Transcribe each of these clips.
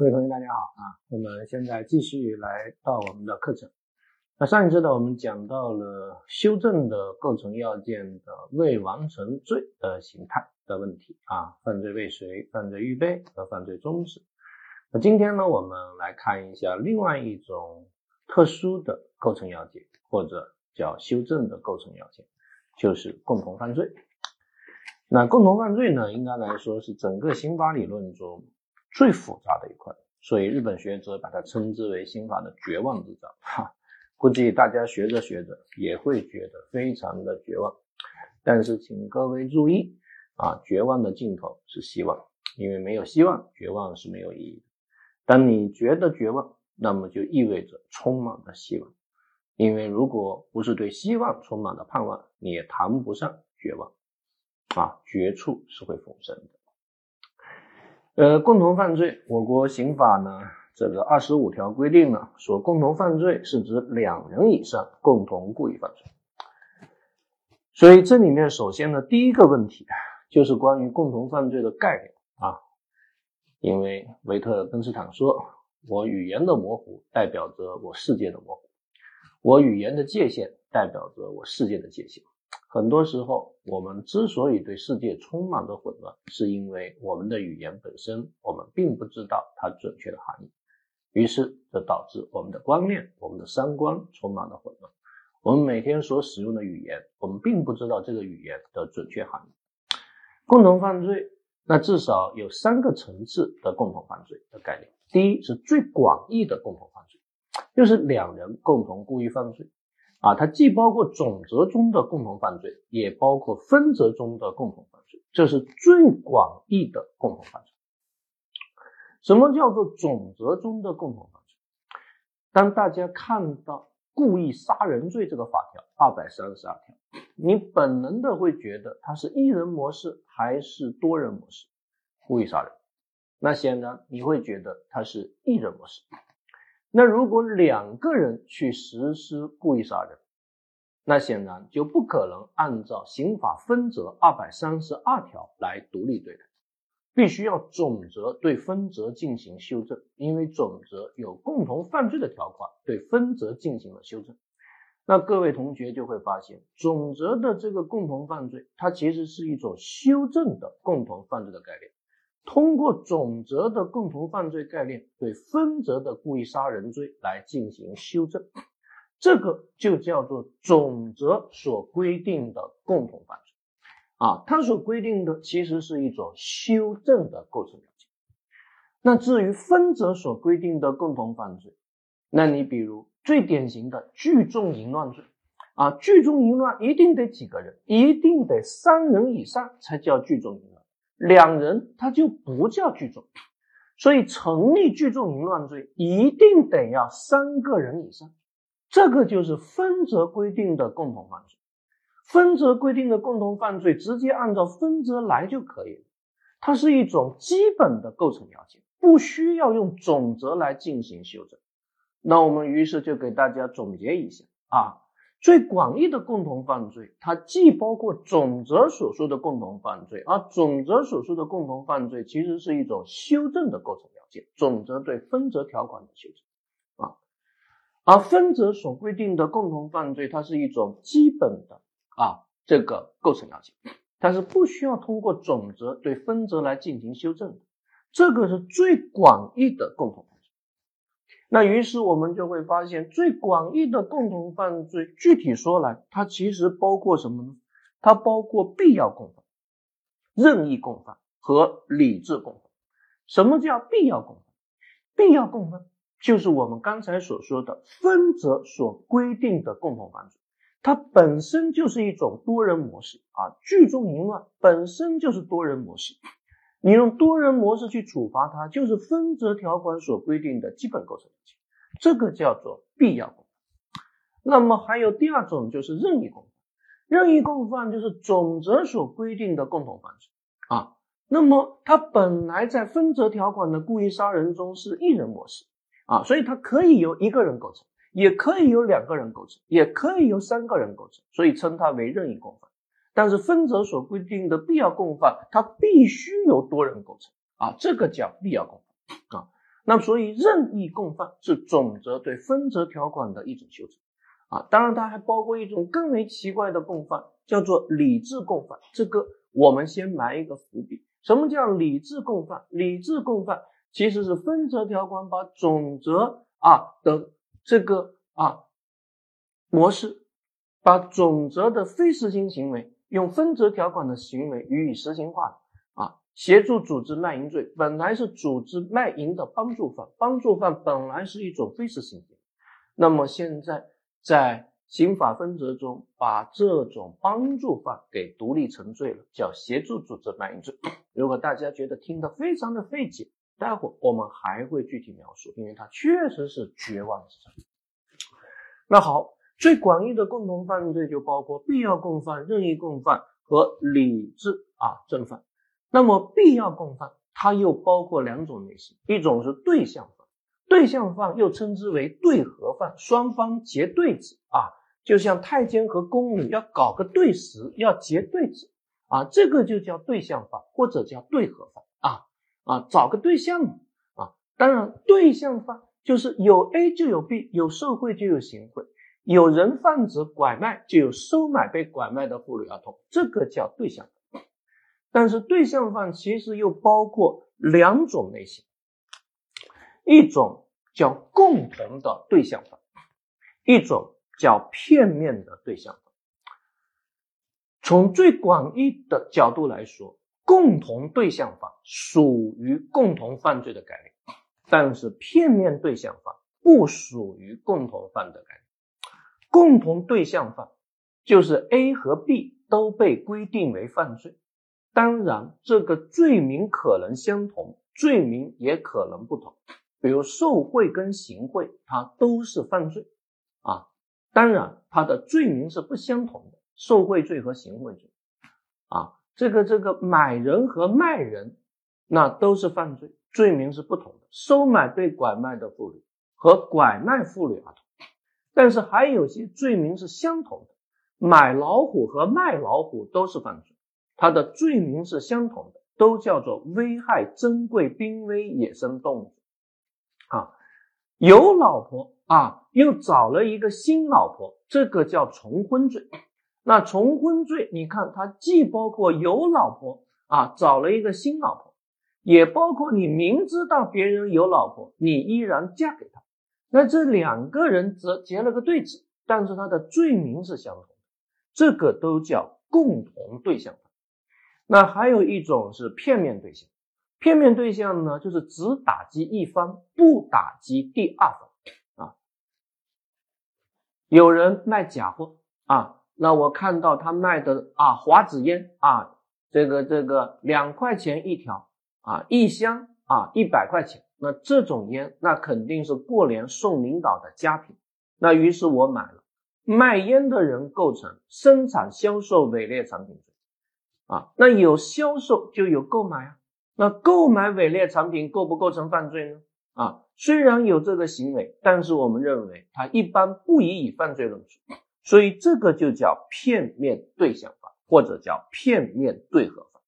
各位同学，大家好啊！我们现在继续来到我们的课程。那上一次呢，我们讲到了修正的构成要件的未完成罪的形态的问题啊，犯罪未遂、犯罪预备和犯罪中止。那今天呢，我们来看一下另外一种特殊的构成要件，或者叫修正的构成要件，就是共同犯罪。那共同犯罪呢，应该来说是整个刑法理论中。最复杂的一块，所以日本学者把它称之为刑法的绝望之章。哈，估计大家学着学着也会觉得非常的绝望。但是请各位注意啊，绝望的尽头是希望，因为没有希望，绝望是没有意义的。当你觉得绝望，那么就意味着充满了希望。因为如果不是对希望充满了盼望，你也谈不上绝望。啊，绝处是会逢生的。呃，共同犯罪，我国刑法呢，这个二十五条规定呢，说共同犯罪是指两人以上共同故意犯罪。所以这里面首先呢，第一个问题就是关于共同犯罪的概念啊，因为维特根斯坦说，我语言的模糊代表着我世界的模糊，我语言的界限代表着我世界的界限。很多时候，我们之所以对世界充满着混乱，是因为我们的语言本身，我们并不知道它准确的含义，于是这导致我们的观念、我们的三观充满了混乱。我们每天所使用的语言，我们并不知道这个语言的准确含义。共同犯罪，那至少有三个层次的共同犯罪的概念。第一是最广义的共同犯罪，就是两人共同故意犯罪。啊，它既包括总则中的共同犯罪，也包括分则中的共同犯罪，这是最广义的共同犯罪。什么叫做总则中的共同犯罪？当大家看到故意杀人罪这个法条二百三十二条，你本能的会觉得它是一人模式还是多人模式？故意杀人，那显然你会觉得它是一人模式。那如果两个人去实施故意杀人，那显然就不可能按照刑法分则二百三十二条来独立对待，必须要总则对分则进行修正，因为总则有共同犯罪的条款，对分则进行了修正。那各位同学就会发现，总则的这个共同犯罪，它其实是一种修正的共同犯罪的概念。通过总则的共同犯罪概念对分则的故意杀人罪来进行修正，这个就叫做总则所规定的共同犯罪啊，它所规定的其实是一种修正的构成要件。那至于分则所规定的共同犯罪，那你比如最典型的聚众淫乱罪啊，聚众淫乱一定得几个人，一定得三人以上才叫聚众淫乱。两人他就不叫聚众，所以成立聚众淫乱罪一定得要三个人以上，这个就是分则规定的共同犯罪。分则规定的共同犯罪直接按照分则来就可以了，它是一种基本的构成要件，不需要用总则来进行修正。那我们于是就给大家总结一下啊。最广义的共同犯罪，它既包括总则所说的共同犯罪，而总则所说的共同犯罪其实是一种修正的构成要件，总则对分则条款的修正啊，而分则所规定的共同犯罪，它是一种基本的啊这个构成要件，它是不需要通过总则对分则来进行修正的，这个是最广义的共同。那于是我们就会发现，最广义的共同犯罪，具体说来，它其实包括什么呢？它包括必要共犯、任意共犯和理智共犯。什么叫必要共犯？必要共犯就是我们刚才所说的分则所规定的共同犯罪，它本身就是一种多人模式啊，聚众淫乱本身就是多人模式。你用多人模式去处罚他，就是分则条款所规定的基本构成要件，这个叫做必要共犯。那么还有第二种就是任意共犯，任意共犯就是总则所规定的共同犯罪啊。那么他本来在分则条款的故意杀人中是一人模式啊，所以它可以由一个人构成，也可以由两个人构成，也可以由三个人构成，所以称它为任意共犯。但是分则所规定的必要共犯，它必须由多人构成啊，这个叫必要共犯啊。那么所以任意共犯是总则对分则条款的一种修正啊。当然，它还包括一种更为奇怪的共犯，叫做理智共犯。这个我们先埋一个伏笔。什么叫理智共犯？理智共犯其实是分则条款把总则啊的这个啊模式，把总则的非实行行为用分则条款的行为予以实行化啊。协助组织卖淫罪本来是组织卖淫的帮助犯，帮助犯本来是一种非实行为，那么现在在。刑法分则中把这种帮助犯给独立成罪了，叫协助组织卖淫罪。如果大家觉得听得非常的费解，待会我们还会具体描述，因为它确实是绝望之战。那好，最广义的共同犯罪就包括必要共犯、任意共犯和理智啊正犯。那么必要共犯它又包括两种类型，一种是对象犯，对象犯又称之为对合犯，双方结对子啊。就像太监和宫女要搞个对食，要结对子啊，这个就叫对象犯或者叫对合犯啊啊，找个对象啊。当然，对象犯就是有 A 就有 B，有受贿就有行贿，有人贩子拐卖就有收买被拐卖的妇女儿童，这个叫对象法。但是对象犯其实又包括两种类型，一种叫共同的对象犯，一种。叫片面的对象从最广义的角度来说，共同对象法属于共同犯罪的概念，但是片面对象法不属于共同犯的概念。共同对象犯就是 A 和 B 都被规定为犯罪，当然这个罪名可能相同，罪名也可能不同。比如受贿跟行贿，它都是犯罪啊。当然，它的罪名是不相同的，受贿罪和行贿罪，啊，这个这个买人和卖人，那都是犯罪，罪名是不同的。收买被拐卖的妇女和拐卖妇女儿童，但是还有些罪名是相同的，买老虎和卖老虎都是犯罪，它的罪名是相同的，都叫做危害珍贵濒危野生动物，啊，有老婆。啊，又找了一个新老婆，这个叫重婚罪。那重婚罪，你看它既包括有老婆啊，找了一个新老婆，也包括你明知道别人有老婆，你依然嫁给他。那这两个人则结了个对子，但是他的罪名是相同的，这个都叫共同对象。那还有一种是片面对象，片面对象呢，就是只打击一方，不打击第二方。啊有人卖假货啊，那我看到他卖的啊华子烟啊，这个这个两块钱一条啊，一箱啊一百块钱，那这种烟那肯定是过年送领导的佳品，那于是我买了。卖烟的人构成生产销售伪劣产品罪啊，那有销售就有购买啊，那购买伪劣产品构不构成犯罪呢？啊，虽然有这个行为，但是我们认为他一般不宜以犯罪论处，所以这个就叫片面对象法，或者叫片面对合法。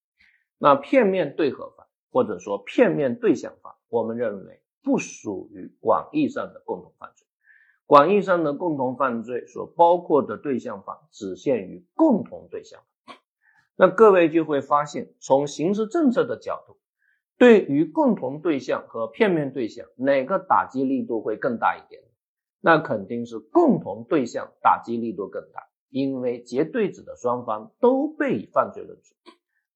那片面对合法，或者说片面对象法，我们认为不属于广义上的共同犯罪。广义上的共同犯罪所包括的对象法，只限于共同对象。那各位就会发现，从刑事政策的角度。对于共同对象和片面对象，哪个打击力度会更大一点？那肯定是共同对象打击力度更大，因为结对子的双方都被以犯罪论处。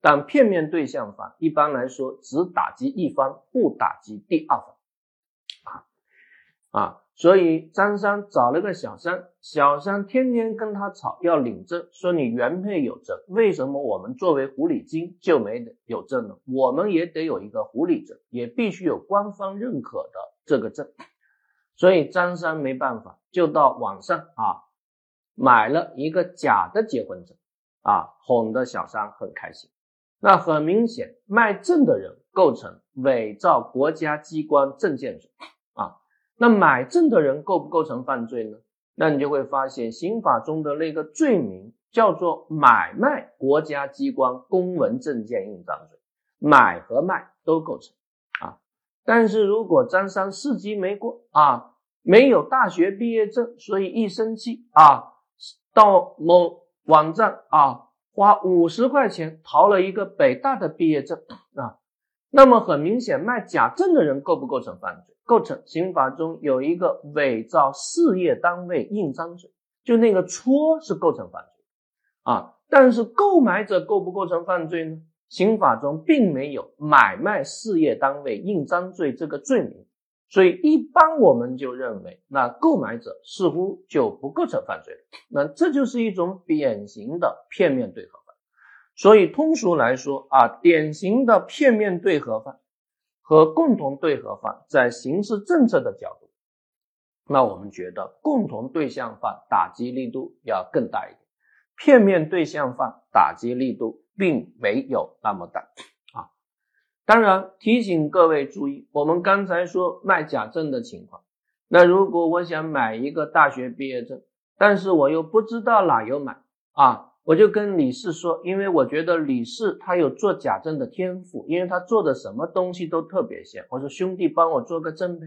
但片面对象法一般来说只打击一方，不打击第二方。啊啊。所以张三找了个小三，小三天天跟他吵要领证，说你原配有证，为什么我们作为狐狸精就没有证呢？我们也得有一个狐狸证，也必须有官方认可的这个证。所以张三没办法，就到网上啊买了一个假的结婚证，啊哄得小三很开心。那很明显，卖证的人构成伪造国家机关证件罪。啊那买证的人构不构成犯罪呢？那你就会发现刑法中的那个罪名叫做买卖国家机关公文证件印章罪，买和卖都构成啊。但是如果张三四级没过啊，没有大学毕业证，所以一生气啊，到某网站啊花五十块钱淘了一个北大的毕业证啊，那么很明显卖假证的人构不构成犯罪？构成。刑法中有一个伪造事业单位印章罪，就那个戳是构成犯罪啊。但是购买者构不构成犯罪呢？刑法中并没有买卖事业单位印章罪这个罪名，所以一般我们就认为，那购买者似乎就不构成犯罪。那这就是一种典型的片面对合犯。所以通俗来说啊，典型的片面对合犯和共同对合犯，在刑事政策的角度，那我们觉得共同对象犯打击力度要更大一点，片面对象犯打击力度。并没有那么大！当然提醒各位注意，我们刚才说卖假证的情况。那如果我想买一个大学毕业证，但是我又不知道哪有买啊，我就跟李四说，因为我觉得李四他有做假证的天赋，因为他做的什么东西都特别像。我说兄弟，帮我做个证呗。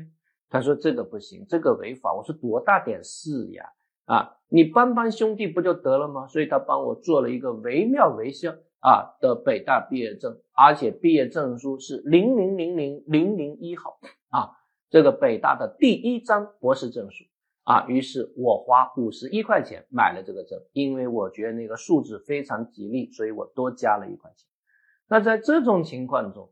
他说这个不行，这个违法。我说多大点事呀？啊，你帮帮兄弟不就得了吗？所以他帮我做了一个惟妙惟肖。啊的北大毕业证，而且毕业证书是零零零零零零一号啊，这个北大的第一张博士证书啊。于是我花五十一块钱买了这个证，因为我觉得那个数字非常吉利，所以我多加了一块钱。那在这种情况中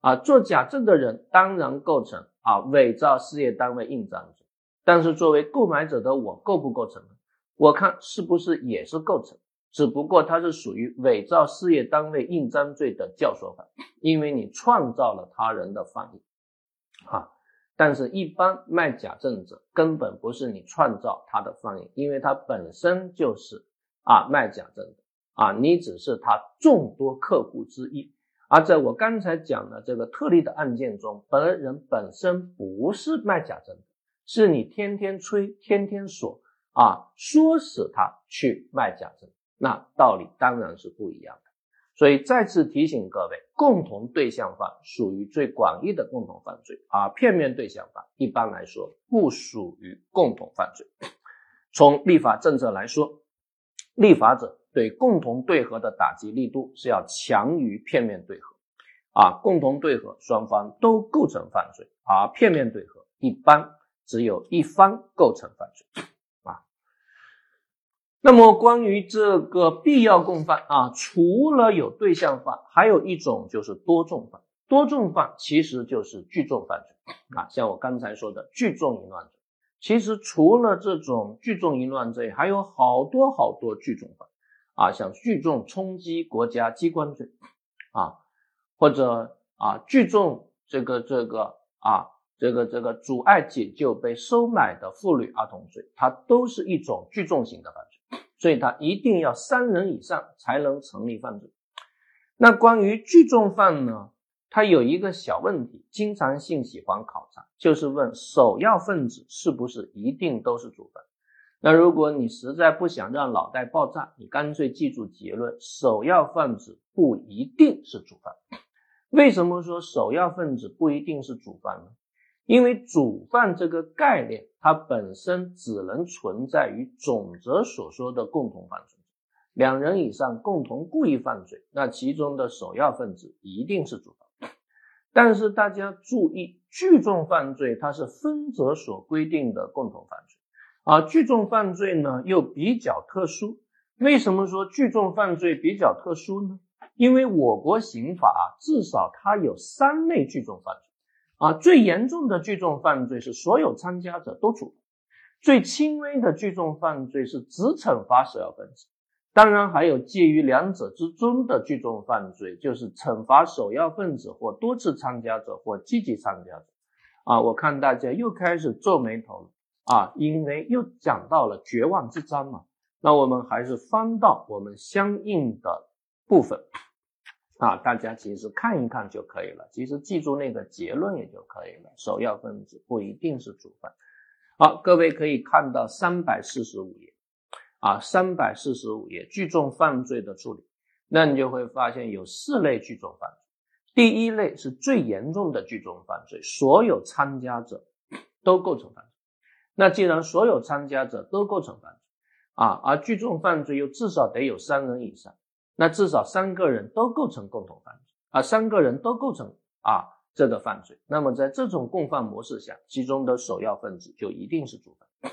啊，做假证的人当然构成啊伪造事业单位印章罪，但是作为购买者的我构不构成呢？我看是不是也是构成？只不过它是属于伪造事业单位印章罪的教唆犯，因为你创造了他人的放映，啊，但是一般卖假证者根本不是你创造他的放映，因为他本身就是啊卖假证的啊，你只是他众多客户之一。而在我刚才讲的这个特例的案件中，本人本身不是卖假证的，是你天天吹，天天说啊，唆使他去卖假证。那道理当然是不一样的，所以再次提醒各位，共同对象犯属于最广义的共同犯罪，而片面对象犯一般来说不属于共同犯罪。从立法政策来说，立法者对共同对合的打击力度是要强于片面对合，啊，共同对合双方都构成犯罪，而片面对合一般只有一方构成犯罪。那么关于这个必要共犯啊，除了有对象犯，还有一种就是多重犯。多重犯其实就是聚众犯罪啊，像我刚才说的聚众淫乱罪。其实除了这种聚众淫乱罪，还有好多好多聚众犯啊，像聚众冲击国家机关罪啊，或者啊聚众这个这个啊这个这个阻碍解救被收买的妇女儿童罪，它都是一种聚众型的犯罪。所以他一定要三人以上才能成立犯罪。那关于聚众犯呢？他有一个小问题，经常性喜欢考察，就是问首要分子是不是一定都是主犯。那如果你实在不想让脑袋爆炸，你干脆记住结论：首要分子不一定是主犯。为什么说首要分子不一定是主犯呢？因为主犯这个概念，它本身只能存在于总则所说的共同犯罪，两人以上共同故意犯罪，那其中的首要分子一定是主犯。但是大家注意，聚众犯罪它是分则所规定的共同犯罪，而聚众犯罪呢又比较特殊。为什么说聚众犯罪比较特殊呢？因为我国刑法至少它有三类聚众犯罪。啊，最严重的聚众犯罪是所有参加者都处，最轻微的聚众犯罪是只惩罚首要分子。当然，还有介于两者之中的聚众犯罪，就是惩罚首要分子或多次参加者或积极参加者。啊，我看大家又开始皱眉头了啊，因为又讲到了绝望之章嘛。那我们还是翻到我们相应的部分。啊，大家其实看一看就可以了，其实记住那个结论也就可以了。首要分子不一定是主犯。好，各位可以看到三百四十五页，啊，三百四十五页聚众犯罪的处理，那你就会发现有四类聚众犯罪。第一类是最严重的聚众犯罪，所有参加者都构成犯罪。那既然所有参加者都构成犯罪啊，而聚众犯罪又至少得有三人以上，那至少三个人都构成共同犯罪啊，三个人都构成啊这个犯罪。那么在这种共犯模式下，其中的首要分子就一定是主犯。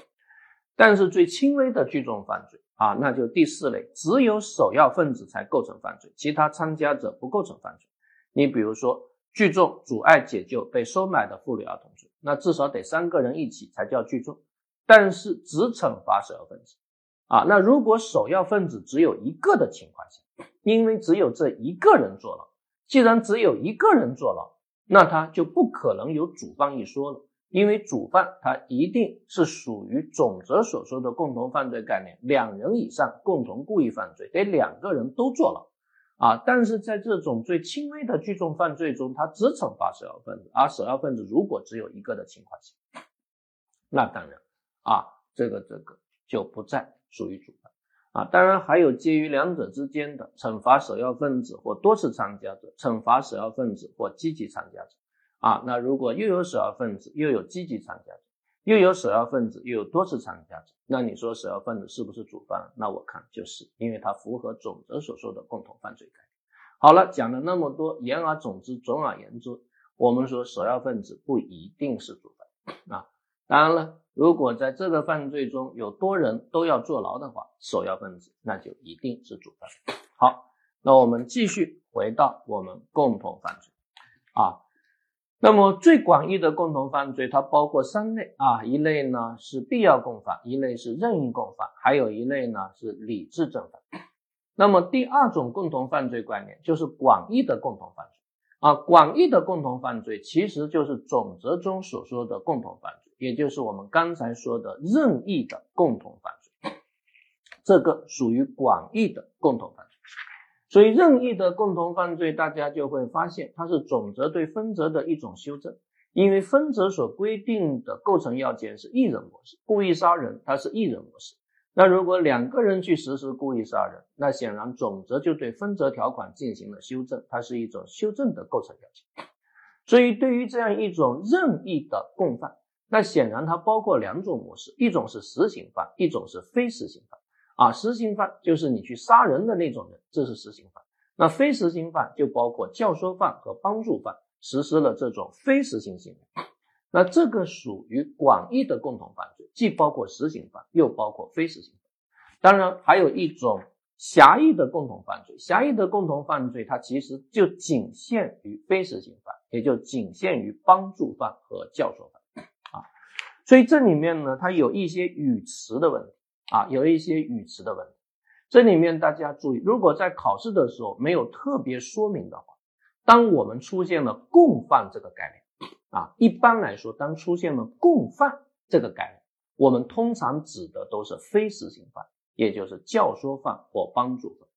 但是最轻微的聚众犯罪啊，那就第四类，只有首要分子才构成犯罪，其他参加者不构成犯罪。你比如说聚众阻碍解救被收买的妇女儿童罪。那至少得三个人一起才叫聚众，但是只惩罚首要分子啊。那如果首要分子只有一个的情况下，因为只有这一个人坐牢，既然只有一个人坐牢，那他就不可能有主犯一说了，因为主犯他一定是属于总则所说的共同犯罪概念，两人以上共同故意犯罪，得两个人都坐牢。啊，但是在这种最轻微的聚众犯罪中，他只惩罚首要分子，而首要分子如果只有一个的情况下，那当然啊，这个这个就不在属于主犯啊。当然还有介于两者之间的惩罚首要分子或多次参加者，惩罚首要分子或积极参加者啊。那如果又有首要分子又有积极参加者。又有首要分子，又有多次参加者，那你说首要分子是不是主犯？那我看就是，因为它符合总则所说的共同犯罪概念。好了，讲了那么多，言而总之，总而言之，我们说首要分子不一定是主犯啊。当然了，如果在这个犯罪中有多人都要坐牢的话，首要分子那就一定是主犯。好，那我们继续回到我们共同犯罪啊。那么最广义的共同犯罪，它包括三类啊，一类呢是必要共犯，一类是任意共犯，还有一类呢是理智正犯。那么第二种共同犯罪观念就是广义的共同犯罪啊，广义的共同犯罪其实就是总则中所说的共同犯罪，也就是我们刚才说的任意的共同犯罪，这个属于广义的共同犯罪。所以，任意的共同犯罪，大家就会发现，它是总则对分则的一种修正。因为分则所规定的构成要件是一人模式，故意杀人它是一人模式。那如果两个人去实施故意杀人，那显然总则就对分则条款进行了修正，它是一种修正的构成要件。所以，对于这样一种任意的共犯，那显然它包括两种模式，一种是实行犯，一种是非实行犯。啊，实行犯就是你去杀人的那种人，这是实行犯。那非实行犯就包括教唆犯和帮助犯，实施了这种非实行行为。那这个属于广义的共同犯罪，既包括实行犯，又包括非实行犯。当然，还有一种狭义的共同犯罪。狭义的共同犯罪，它其实就仅限于非实行犯，也就仅限于帮助犯和教唆犯。所以这里面呢，它有一些语词的问题。啊，有一些语词的问题，这里面大家注意，如果在考试的时候没有特别说明的话，当我们出现了共犯这个概念，啊，一般来说，当出现了共犯这个概念，我们通常指的都是非实行犯，也就是教唆犯或帮助犯。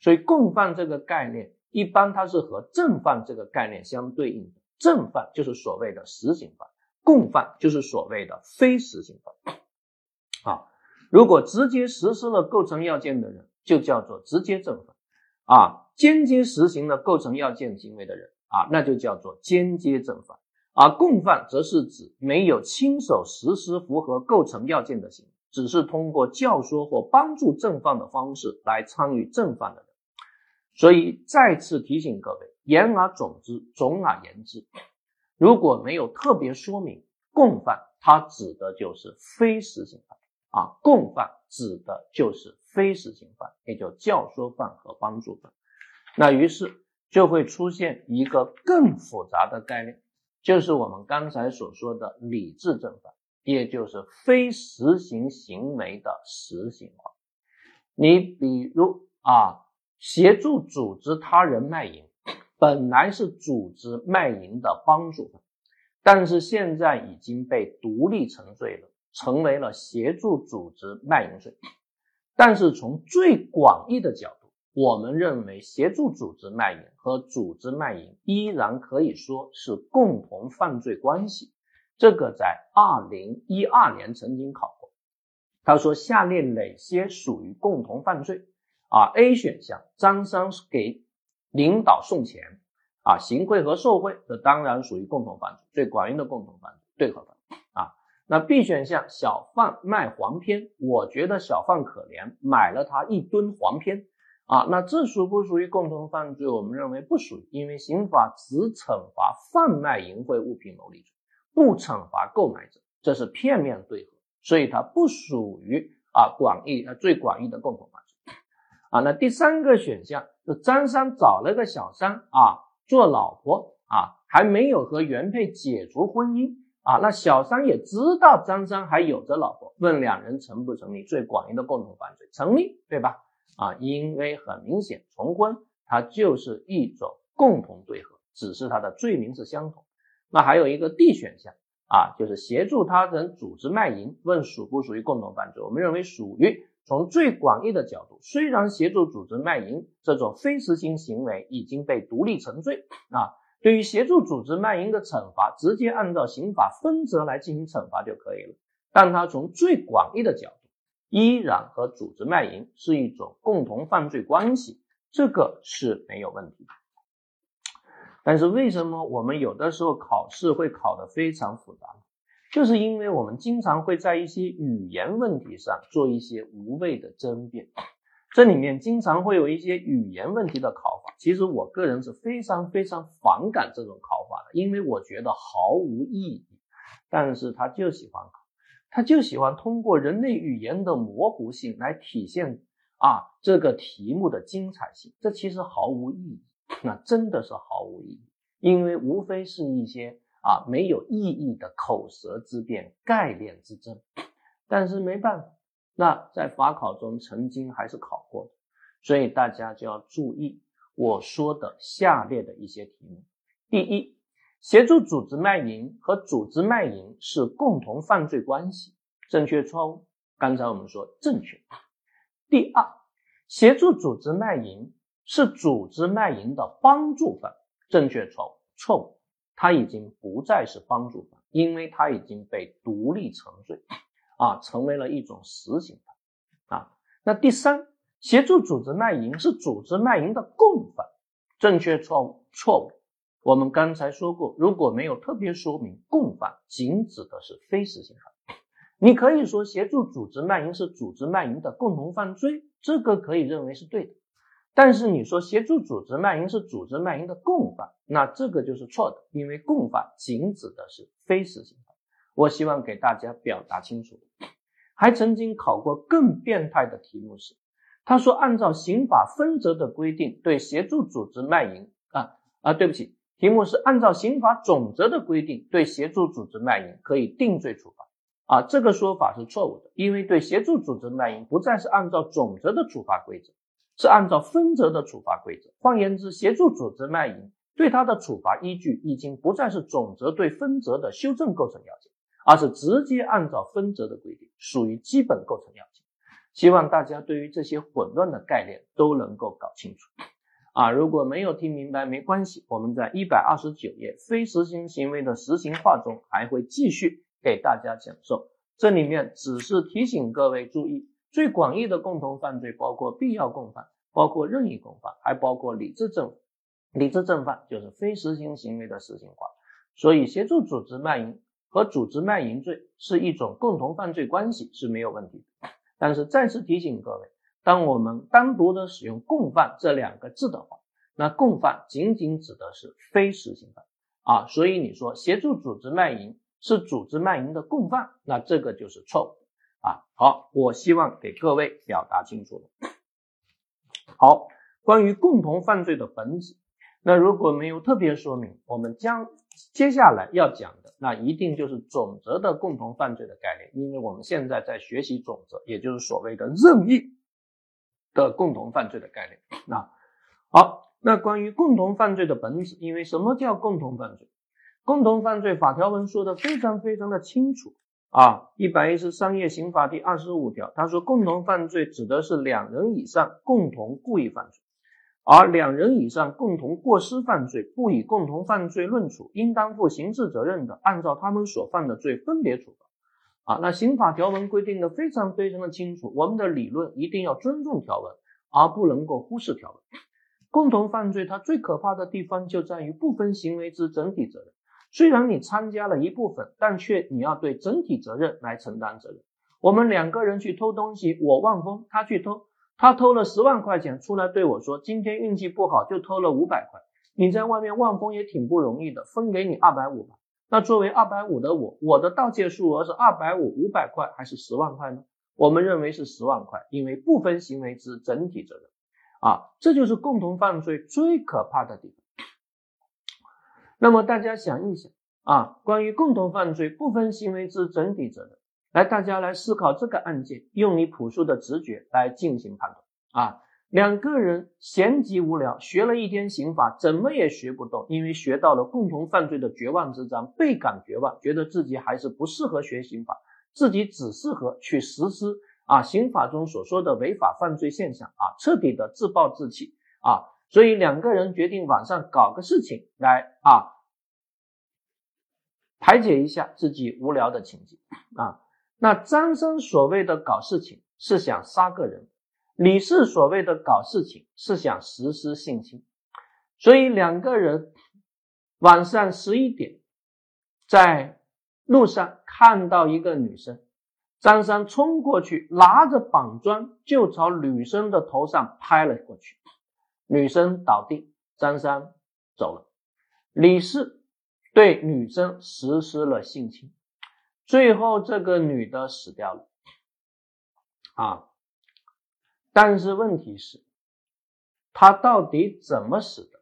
所以共犯这个概念，一般它是和正犯这个概念相对应的，正犯就是所谓的实行犯，共犯就是所谓的非实行犯。啊。如果直接实施了构成要件的人，就叫做直接正犯啊；间接实行了构成要件行为的人啊，那就叫做间接正犯。而共犯则是指没有亲手实施符合构成要件的行为，只是通过教唆或帮助正犯的方式来参与正犯的人。所以再次提醒各位：言而总之，总而言之，如果没有特别说明，共犯它指的就是非实行犯。啊，共犯指的就是非实行犯，也就教唆犯和帮助犯。那于是就会出现一个更复杂的概念，就是我们刚才所说的理智正犯，也就是非实行行为的实行犯。你比如啊，协助组织他人卖淫，本来是组织卖淫的帮助犯，但是现在已经被独立成罪了。成为了协助组织卖淫罪，但是从最广义的角度，我们认为协助组织卖淫和组织卖淫依然可以说是共同犯罪关系。这个在二零一二年曾经考过，他说下列哪些属于共同犯罪？啊，A 选项，张三给领导送钱啊，行贿和受贿，这当然属于共同犯罪，最广义的共同犯罪，对合犯啊。那 B 选项，小贩卖黄片，我觉得小贩可怜，买了他一吨黄片啊，那这属不属于共同犯罪？我们认为不属于，因为刑法只惩罚贩卖淫秽物品牟利罪，不惩罚购买者，这是片面对合，所以它不属于啊广义呃最广义的共同犯罪啊。那第三个选项是张三找了个小三啊。做老婆啊，还没有和原配解除婚姻啊，那小三也知道张三还有着老婆，问两人成不成立最广义的共同犯罪？成立，对吧？啊，因为很明显，重婚它就是一种共同对合，只是它的罪名是相同。那还有一个 D 选项啊，就是协助他人组织卖淫，问属不属于共同犯罪？我们认为属于。从最广义的角度，虽然协助组织卖淫这种非实行行为已经被独立成罪啊，对于协助组织卖淫的惩罚，直接按照刑法分则来进行惩罚就可以了。但它从最广义的角度，依然和组织卖淫是一种共同犯罪关系，这个是没有问题。但是为什么我们有的时候考试会考得非常复杂？就是因为我们经常会在一些语言问题上做一些无谓的争辩，这里面经常会有一些语言问题的考法。其实我个人是非常非常反感这种考法的，因为我觉得毫无意义。但是他就喜欢考，他就喜欢通过人类语言的模糊性来体现啊这个题目的精彩性。这其实毫无意义，那真的是毫无意义，因为无非是一些。啊，没有意义的口舌之辩、概念之争，但是没办法，那在法考中曾经还是考过的，所以大家就要注意我说的下列的一些题目：第一，协助组织卖淫和组织卖淫是共同犯罪关系，正确错误？刚才我们说正确。第二，协助组织卖淫是组织卖淫的帮助犯，正确错误？错误。他已经不再是帮助犯，因为他已经被独立成罪，啊，成为了一种实行犯，啊。那第三，协助组织卖淫是组织卖淫的共犯，正确错误？错误。我们刚才说过，如果没有特别说明，共犯仅指的是非实行犯。你可以说协助组织卖淫是组织卖淫的共同犯罪，这个可以认为是对的。但是你说协助组织卖淫是组织卖淫的共犯，那这个就是错的，因为共犯仅指的是非实行犯。我希望给大家表达清楚。还曾经考过更变态的题目是，他说按照刑法分则的规定，对协助组织卖淫啊啊，对不起，题目是按照刑法总则的规定，对协助组织卖淫可以定罪处罚啊，这个说法是错误的，因为对协助组织卖淫不再是按照总则的处罚规则。是按照分则的处罚规则，换言之，协助组织卖淫对他的处罚依据已经不再是总则对分则的修正构成要件，而是直接按照分则的规定，属于基本构成要件。希望大家对于这些混乱的概念都能够搞清楚。啊，如果没有听明白没关系，我们在一百二十九页非实行行为的实行化中还会继续给大家讲授。这里面只是提醒各位注意。最广义的共同犯罪包括必要共犯，包括任意共犯，还包括理智正理智正犯，就是非实行行为的实行化。所以，协助组织卖淫和组织卖淫罪是一种共同犯罪关系是没有问题的。但是，再次提醒各位，当我们单独的使用共犯这两个字的话，那共犯仅仅指的是非实行犯啊。所以，你说协助组织卖淫是组织卖淫的共犯，那这个就是错误。啊，好，我希望给各位表达清楚了。好，关于共同犯罪的本质，那如果没有特别说明，我们将接下来要讲的，那一定就是总则的共同犯罪的概念，因为我们现在在学习总则，也就是所谓的任意的共同犯罪的概念。那好，那关于共同犯罪的本质，因为什么叫共同犯罪？共同犯罪法条文说的非常非常的清楚。啊，一百一十三页刑法第二十五条，他说共同犯罪指的是两人以上共同故意犯罪，而两人以上共同过失犯罪，不以共同犯罪论处，应当负刑事责任的，按照他们所犯的罪分别处罚。啊，那刑法条文规定的非常非常的清楚，我们的理论一定要尊重条文，而不能够忽视条文。共同犯罪它最可怕的地方就在于不分行为之整体责任。虽然你参加了一部分，但却你要对整体责任来承担责任。我们两个人去偷东西，我望风，他去偷，他偷了十万块钱出来对我说：“今天运气不好，就偷了五百块。”你在外面望风也挺不容易的，分给你二百五吧。那作为二百五的我，我的盗窃数额是二百五、五百块还是十万块呢？我们认为是十万块，因为不分行为之整体责任。啊，这就是共同犯罪最可怕的地方。那么大家想一想啊，关于共同犯罪不分行为之整体责任，来，大家来思考这个案件，用你朴素的直觉来进行判断啊。两个人闲极无聊，学了一天刑法，怎么也学不懂，因为学到了共同犯罪的绝望之章，倍感绝望，觉得自己还是不适合学刑法，自己只适合去实施啊刑法中所说的违法犯罪现象啊，彻底的自暴自弃啊。所以两个人决定晚上搞个事情来啊，排解一下自己无聊的情景啊。那张生所谓的搞事情，是想杀个人。李四所谓的搞事情是想实施性侵，所以两个人晚上十一点在路上看到一个女生，张三冲过去拿着板砖就朝女生的头上拍了过去，女生倒地，张三走了，李四对女生实施了性侵，最后这个女的死掉了，啊。但是问题是，他到底怎么死的？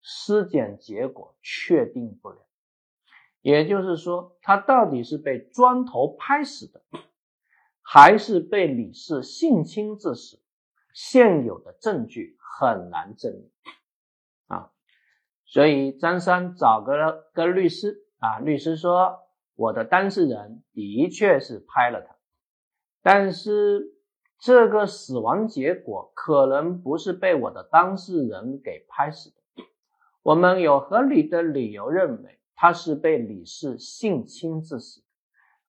尸检结果确定不了。也就是说，他到底是被砖头拍死的，还是被李四性侵致死？现有的证据很难证明啊。所以张三找个个律师啊，律师说，我的当事人的确是拍了他，但是。这个死亡结果可能不是被我的当事人给拍死的，我们有合理的理由认为他是被李氏性侵致死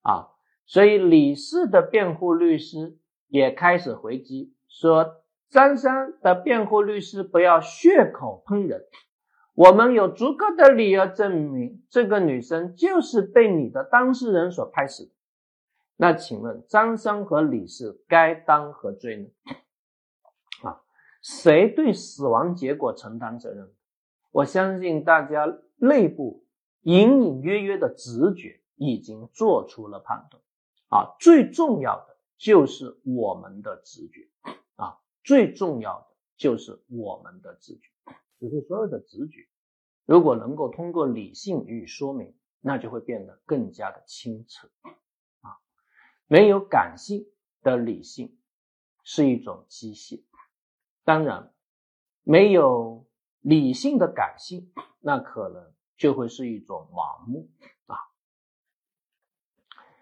啊，所以李氏的辩护律师也开始回击说：“张三的辩护律师不要血口喷人，我们有足够的理由证明这个女生就是被你的当事人所拍死的。”那请问张三和李四该当何罪呢？啊，谁对死亡结果承担责任？我相信大家内部隐隐约约的直觉已经做出了判断。啊，最重要的就是我们的直觉。最重要的就是我们的直觉。只是所有的直觉，如果能够通过理性予以说明，那就会变得更加的清澈。啊没有感性的理性是一种机械，当然，没有理性的感性，那可能就会是一种盲目啊。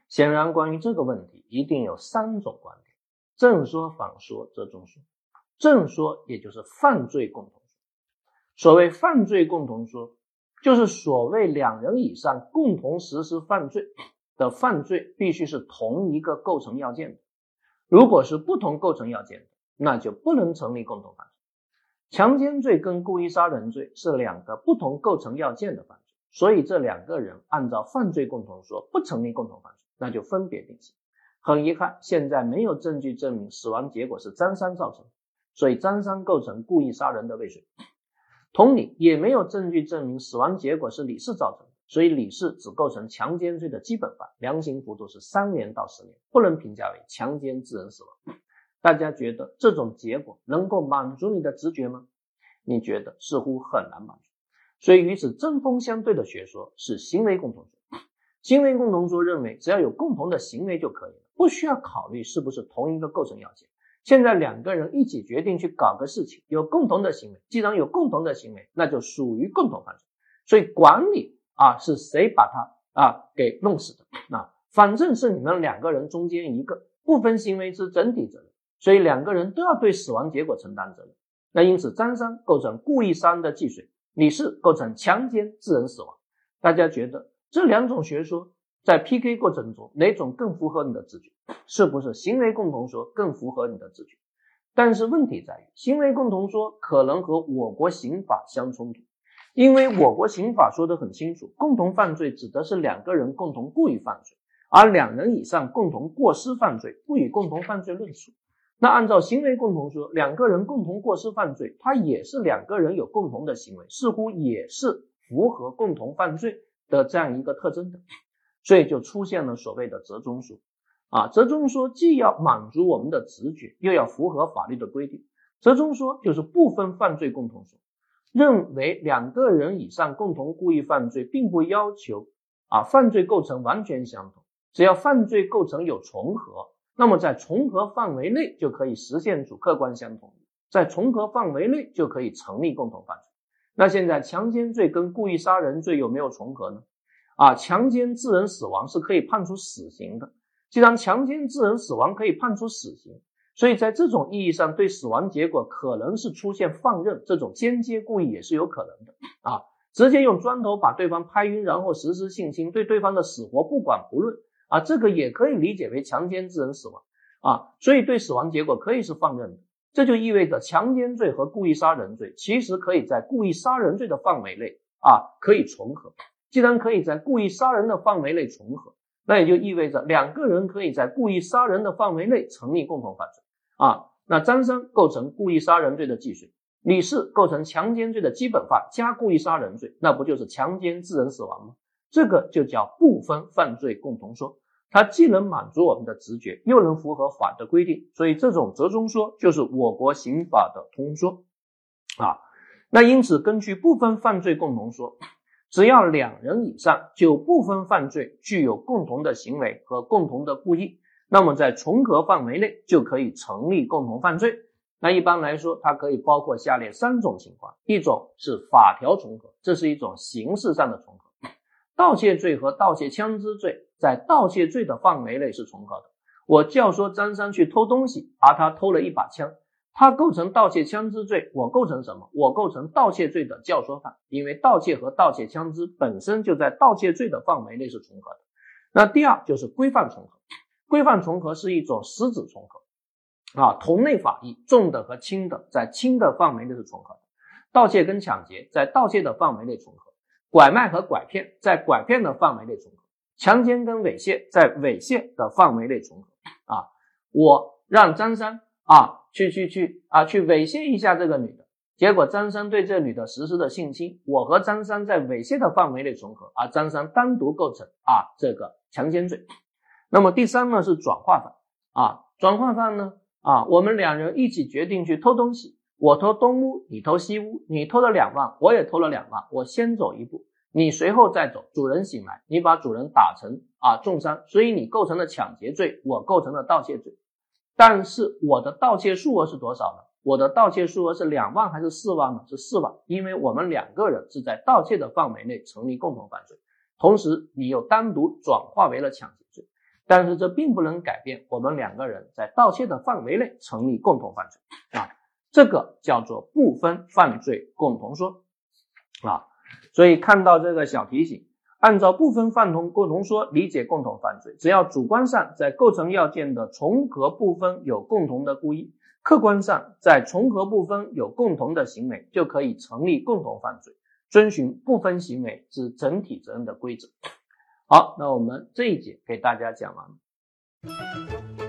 显然，关于这个问题，一定有三种观点：正说、反说、折中说。正说也就是犯罪共同说。所谓犯罪共同说，就是所谓两人以上共同实施犯罪。的犯罪必须是同一个构成要件的，如果是不同构成要件的，那就不能成立共同犯罪。强奸罪跟故意杀人罪是两个不同构成要件的犯罪，所以这两个人按照犯罪共同说不成立共同犯罪，那就分别定性。很遗憾，现在没有证据证明死亡结果是张三造成，所以张三构成故意杀人的未遂。同理，也没有证据证明死亡结果是李四造成。所以李四只构成强奸罪的基本犯，量刑幅度是三年到十年，不能评价为强奸致人死亡。大家觉得这种结果能够满足你的直觉吗？你觉得似乎很难满足。所以与此针锋相对的学说是行为共同说。行为共同说认为只要有共同的行为就可以了，不需要考虑是不是同一个构成要件。现在两个人一起决定去搞个事情，有共同的行为，既然有共同的行为，那就属于共同犯罪。所以管理。啊，是谁把他啊给弄死的？啊，反正是你们两个人中间一个不分行为之整体责任，所以两个人都要对死亡结果承担责任。那因此，张三构成故意杀人的既遂，李四构成强奸致人死亡。大家觉得这两种学说在 PK 过程中哪种更符合你的直觉？是不是行为共同说更符合你的直觉？但是问题在于，行为共同说可能和我国刑法相冲突，因为我国刑法说得很清楚，共同犯罪指的是两个人共同故意犯罪，而两人以上共同过失犯罪不以共同犯罪论处。那按照行为共同说，两个人共同过失犯罪，它也是两个人有共同的行为，似乎也是符合共同犯罪的这样一个特征的，所以就出现了所谓的折中说。啊，折中说既要满足我们的直觉，又要符合法律的规定。折中说就是部分犯罪共同说，认为两个人以上共同故意犯罪，并不要求啊犯罪构成完全相同，只要犯罪构成有重合，那么在重合范围内就可以实现主客观相同，在重合范围内就可以成立共同犯罪。那现在强奸罪跟故意杀人罪有没有重合呢？啊，强奸致人死亡是可以判处死刑的。既然强奸致人死亡可以判处死刑，所以在这种意义上，对死亡结果可能是出现放任这种间接故意也是有可能的啊！直接用砖头把对方拍晕，然后实施性侵，对对方的死活不管不论啊，这个也可以理解为强奸致人死亡啊！所以对死亡结果可以是放任的，这就意味着强奸罪和故意杀人罪其实可以在故意杀人罪的范围内啊可以重合。既然可以在故意杀人的范围内重合。那也就意味着两个人可以在故意杀人的范围内成立共同犯罪啊。那张三构成故意杀人罪的既遂，李四构成强奸罪的基本法加故意杀人罪，那不就是强奸致人死亡吗？这个就叫部分犯罪共同说，它既能满足我们的直觉，又能符合法的规定，所以这种折中说就是我国刑法的通说啊。那因此，根据部分犯罪共同说。只要两人以上就部分犯罪具有共同的行为和共同的故意，那么在重合范围内就可以成立共同犯罪。那一般来说，它可以包括下列三种情况：一种是法条重合，这是一种形式上的重合。盗窃罪和盗窃枪支罪在盗窃罪的范围内是重合的。我教唆张三去偷东西，而他偷了一把枪。他构成盗窃枪支罪，我构成什么？我构成盗窃罪的教唆犯，因为盗窃和盗窃枪支本身就在盗窃罪的范围内是重合的。那第二就是规范重合，规范重合是一种实质重合啊，同类法益，重的和轻的在轻的范围内是重合的。盗窃跟抢劫在盗窃的范围内重合，拐卖和拐骗在拐骗的范围内重合，强奸跟猥亵在猥亵的范围内重合啊。我让张三啊。去去去啊！去猥亵一下这个女的，结果张三对这女的实施的性侵，我和张三在猥亵的范围内重合，而张三单独构成啊这个强奸罪。那么第三呢是转化犯啊，转化犯呢啊，我们两人一起决定去偷东西，我偷东屋，你偷西屋，你偷了两万，我也偷了两万，我先走一步，你随后再走，主人醒来，你把主人打成啊重伤，所以你构成了抢劫罪，我构成了盗窃罪。但是我的盗窃数额是多少呢？我的盗窃数额是两万还是四万呢？是四万，因为我们两个人是在盗窃的范围内成立共同犯罪，同时你又单独转化为了抢劫罪，但是这并不能改变我们两个人在盗窃的范围内成立共同犯罪啊，这个叫做部分犯罪共同说啊，所以看到这个小提醒。按照部分犯同共同说理解共同犯罪，只要主观上在构成要件的重合部分有共同的故意，客观上在重合部分有共同的行为，就可以成立共同犯罪，遵循部分行为之整体责任的规则。好，那我们这一节给大家讲完了。